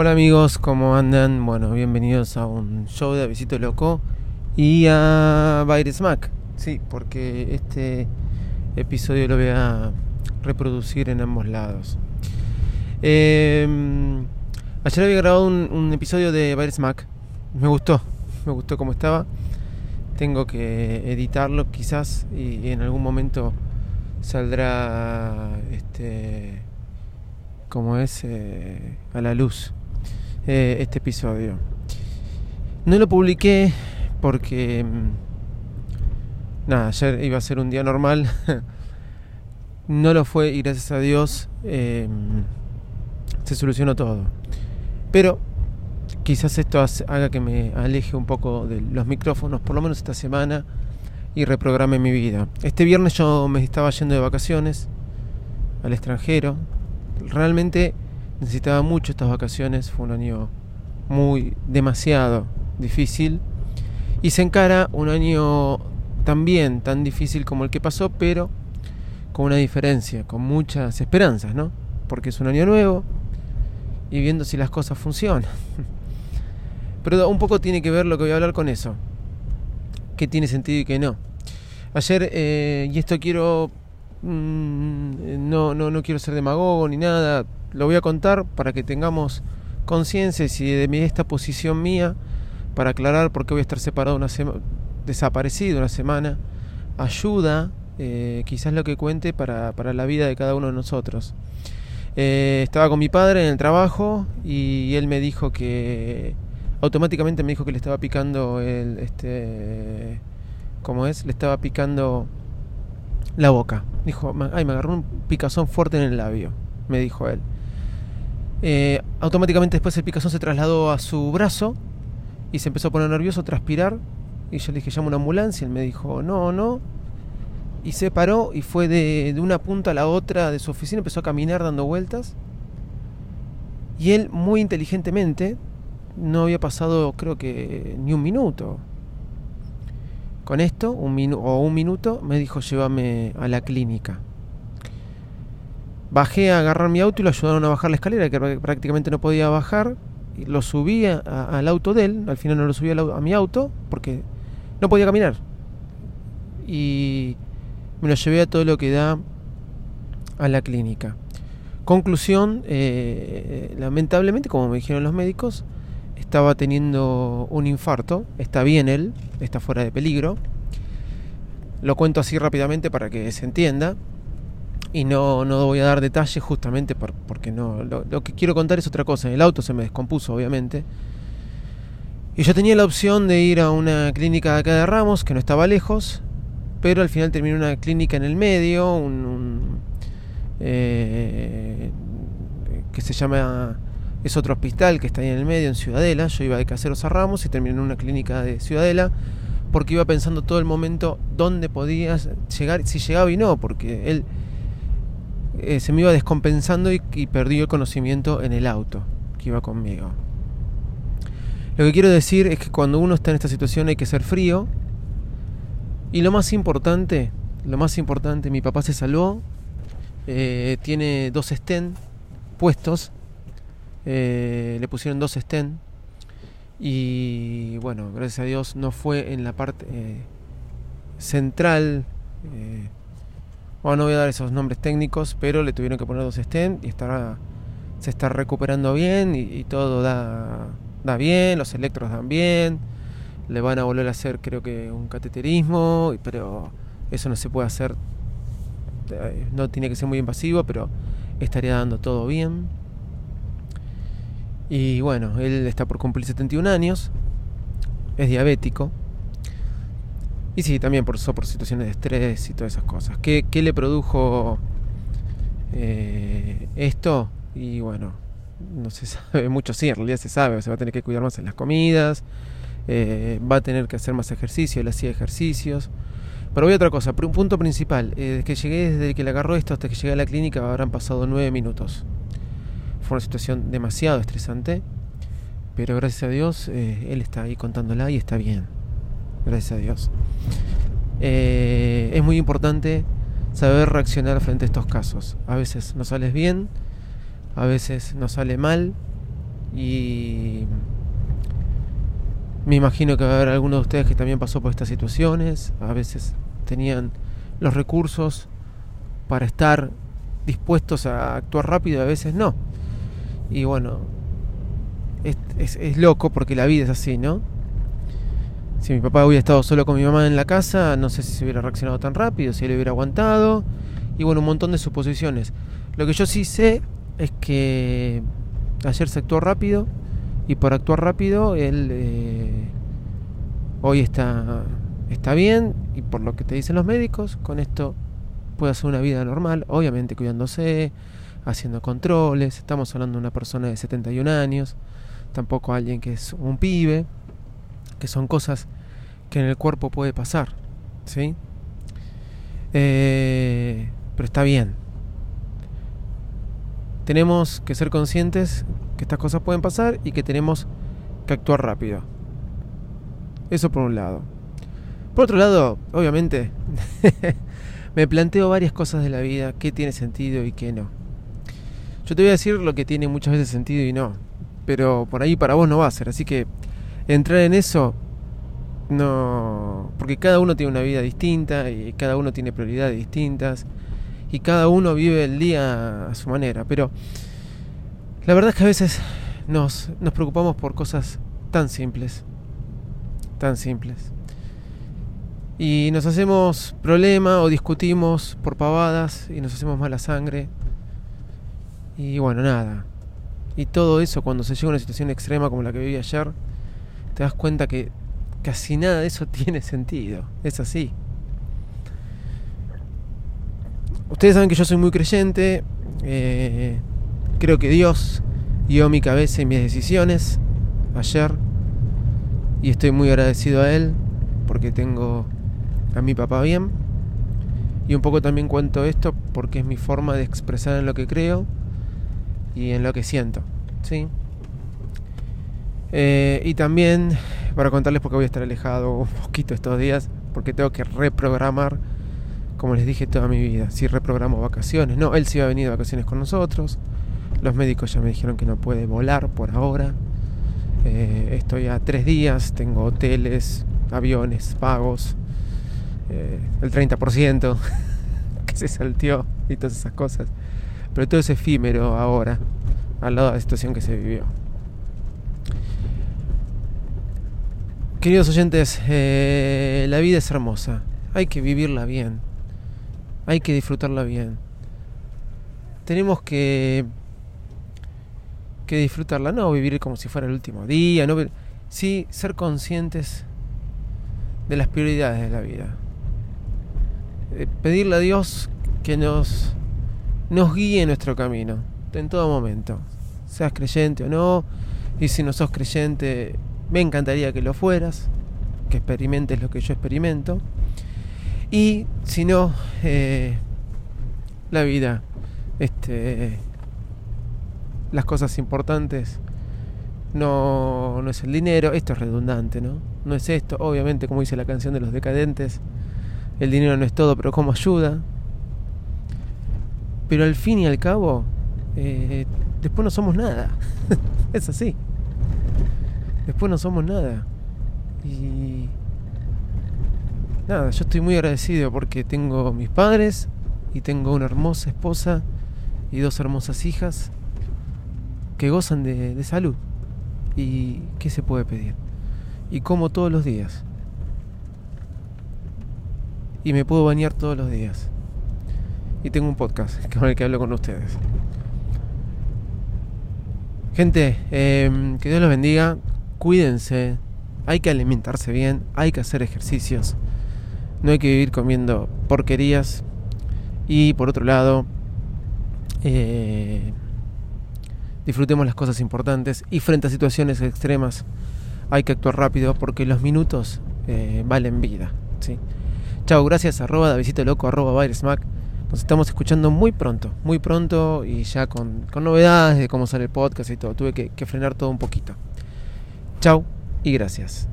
Hola amigos, ¿cómo andan? Bueno, bienvenidos a un show de Visito Loco y a Virus Mac. Sí, porque este episodio lo voy a reproducir en ambos lados. Eh, ayer había grabado un, episodio de Virus Mac. Me gustó, me gustó como estaba. Tengo que editarlo quizás y, y en algún momento saldrá este como es eh, a la luz eh, este episodio. No lo publiqué porque mm, nada, ayer iba a ser un día normal. no lo fue y gracias a Dios eh, se solucionó todo. Pero quizás esto haga que me aleje un poco de los micrófonos, por lo menos esta semana, y reprograme mi vida. Este viernes yo me estaba yendo de vacaciones al extranjero. Realmente necesitaba mucho estas vacaciones, fue un año muy demasiado difícil y se encara un año también tan difícil como el que pasó, pero con una diferencia, con muchas esperanzas, ¿no? Porque es un año nuevo y viendo si las cosas funcionan. Pero un poco tiene que ver lo que voy a hablar con eso. ¿Qué tiene sentido y qué no? Ayer, eh, y esto quiero mm, no, no, no quiero ser demagogo ni nada, lo voy a contar para que tengamos conciencia y de esta posición mía, para aclarar por qué voy a estar separado una semana, desaparecido una semana, ayuda eh, quizás lo que cuente para, para, la vida de cada uno de nosotros. Eh, estaba con mi padre en el trabajo y él me dijo que automáticamente me dijo que le estaba picando el este como es, le estaba picando la boca. Dijo, ay, me agarró un picazón fuerte en el labio, me dijo él. Eh, automáticamente después el picazón se trasladó a su brazo y se empezó a poner nervioso, transpirar. Y yo le dije, llamo una ambulancia. Él me dijo, no, no. Y se paró y fue de, de una punta a la otra de su oficina, empezó a caminar dando vueltas. Y él, muy inteligentemente, no había pasado, creo que, ni un minuto. Con esto, un minu o un minuto, me dijo, llévame a la clínica. Bajé a agarrar mi auto y lo ayudaron a bajar la escalera, que prácticamente no podía bajar. Lo subí a, al auto de él, al final no lo subí a, a, mi auto, porque no podía caminar. Y me lo llevé a todo lo que da a la clínica. Conclusión, eh, lamentablemente, como me dijeron los médicos, estaba teniendo un infarto, está bien él, está fuera de peligro. Lo cuento así rápidamente para que se entienda y no, no voy a dar detalles justamente por, porque no lo, que quiero contar es otra cosa. El auto se me descompuso, obviamente. Y yo tenía la opción de ir a una clínica de acá de Ramos, que no estaba lejos, pero al final terminé una clínica en el medio, un, un eh, que se llama es otro hospital que está ahí en el medio, en Ciudadela. Yo iba de Caseros a Ramos y terminé en una clínica de Ciudadela porque iba pensando todo el momento dónde podía llegar, si llegaba y no, porque él eh, se me iba descompensando y, y perdí el conocimiento en el auto que iba conmigo. Lo que quiero decir es que cuando uno está en esta situación hay que ser frío. Y lo más importante, lo más importante, mi papá se salvó. Eh, tiene dos stents puestos eh, le pusieron dos stents y bueno, gracias a Dios no fue en la parte central. Bueno, no voy a dar esos nombres técnicos, pero le tuvieron que poner dos stents y estará, se está recuperando bien y, y todo da, da bien, los electros dan bien. Le van a volver a hacer creo que un cateterismo, pero eso no se puede hacer, eh, no tiene que ser muy invasivo, pero estaría dando todo bien. Y bueno, él está por cumplir 71 años, es diabético. Y sí, también por, por situaciones de estrés y todas esas cosas. ¿Qué, qué le produjo eh, esto? Y bueno, no se sabe mucho, sí, en realidad se sabe, se va a tener que cuidar más en las comidas, eh, va a tener que hacer más ejercicio, él hacía ejercicios. Pero voy a otra cosa, un punto principal, eh, desde que llegué, desde que le agarró esto hasta que llegué a la clínica habrán pasado nueve minutos fue una situación demasiado estresante, pero gracias a Dios él está ahí contándola y está bien. Gracias a Dios. Eh, es muy importante saber reaccionar frente a estos casos. A veces no sales bien, a veces no sale mal, Y me imagino que va a haber algunos de ustedes que también pasó por estas situaciones. A veces tenían los recursos para estar dispuestos a actuar rápido, a veces no. Y bueno, es, loco porque la vida es así, ¿no? Si mi papá hubiera estado solo con mi mamá en la casa, no sé si se hubiera reaccionado tan rápido, si él hubiera aguantado. Y bueno, un montón de suposiciones. Lo que yo sí sé es que ayer se actuó rápido y por actuar rápido él eh, hoy está, está bien y por lo que te dicen los médicos, con esto puede hacer una vida normal, obviamente cuidándose, haciendo controles. Estamos hablando de una persona de 71 años, tampoco alguien que es un pibe, que son cosas que en el cuerpo puede pasar, ¿sí? Eh, pero está bien. Tenemos que ser conscientes que estas cosas pueden pasar y que tenemos que actuar rápido. Eso por un lado. Por otro lado, obviamente, me planteo varias cosas de la vida, qué tiene sentido y qué no. Yo te voy a decir lo que tiene muchas veces sentido y no, pero por ahí para vos no va a ser, así que entrar en eso no, porque cada uno tiene una vida distinta y cada uno tiene prioridades distintas y cada uno vive el día a su manera, pero la verdad es que a veces nos, nos preocupamos por cosas tan simples, tan simples. Y nos hacemos problema o discutimos por pavadas y nos hacemos mala sangre. Y bueno, nada. Y todo eso cuando se llega a una situación extrema como la que viví ayer, te das cuenta que casi nada de eso tiene sentido. Es así. Ustedes saben que yo soy muy creyente. Eh, creo que Dios guió mi cabeza y mis decisiones ayer. Y estoy muy agradecido a Él porque tengo a mi papá bien. Y un poco también cuento esto porque es mi forma de expresar en lo que creo y en lo que siento. ¿sí? Eh, y también para contarles porque voy a estar alejado un poquito estos días porque tengo que reprogramar, como les dije, toda mi vida. Si reprogramo vacaciones, no, él sí va a venir de vacaciones con nosotros. Los médicos ya me dijeron que no puede volar por ahora. Eh, estoy a tres días, tengo hoteles, aviones pagos. Eh, el 30% que se salteó y todas esas cosas. Pero todo es efímero ahora, al lado de la situación que se vivió. Queridos oyentes, eh, la vida es hermosa. Hay que vivirla bien. Hay que disfrutarla bien. Tenemos que que disfrutarla, no vivir como si fuera el último día, no sí ser conscientes de las prioridades de la vida. Eh, pedirle a Dios que nos, nos guíe en nuestro camino, en todo momento, seas creyente o no, y si no sos creyente, me encantaría que lo fueras, que experimentes lo que yo experimento, y si no, eh, la vida, este, las cosas importantes no, no es el dinero, esto es redundante, ¿no? No es esto, obviamente, como dice la canción de los decadentes, el dinero no es todo, pero como ayuda. Pero al fin y al cabo, eh, después no somos nada. es así. Después no somos nada. Y nada, yo estoy muy agradecido porque tengo mis padres y tengo una hermosa esposa y dos hermosas hijas que gozan de, salud. ¿Y qué se puede pedir? Y como todos los días y me puedo bañar todos los días. Y tengo un podcast con el que hablo con ustedes. Gente, em, que Dios los bendiga. Cuídense. Hay que alimentarse bien. Hay que hacer ejercicios. No hay que vivir comiendo porquerías. Y por otro lado, eh, disfrutemos las cosas importantes. Y frente a situaciones extremas, hay que actuar rápido porque los minutos eh, valen vida. ¿sí? Chao, gracias, arroba Davidito Loco, arroba Smack. Nos estamos escuchando muy pronto, muy pronto y ya con, novedades de cómo sale el podcast y todo. Tuve que frenar todo un poquito. Chao y gracias.